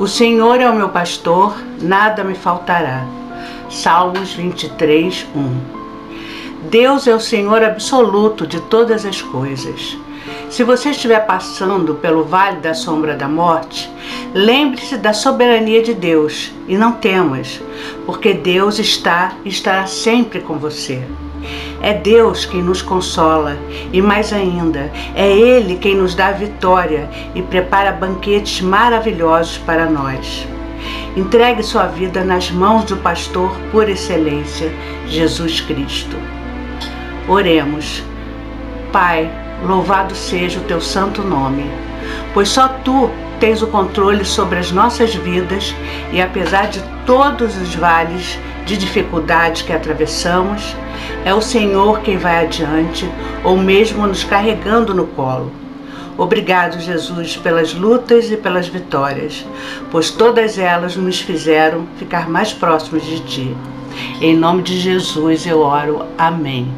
O Senhor é o meu pastor, nada me faltará. Salmos 23, 1. Deus é o Senhor absoluto de todas as coisas. Se você estiver passando pelo vale da sombra da morte, lembre-se da soberania de Deus e não temas, porque Deus está e estará sempre com você. É Deus quem nos consola e, mais ainda, é Ele quem nos dá vitória e prepara banquetes maravilhosos para nós. Entregue sua vida nas mãos do pastor por excelência, Jesus Cristo. Oremos. Pai, louvado seja o teu santo nome, pois só tu tens o controle sobre as nossas vidas e apesar de todos os vales de dificuldades que atravessamos, é o Senhor quem vai adiante ou mesmo nos carregando no colo. Obrigado, Jesus, pelas lutas e pelas vitórias, pois todas elas nos fizeram ficar mais próximos de Ti. Em nome de Jesus eu oro. Amém.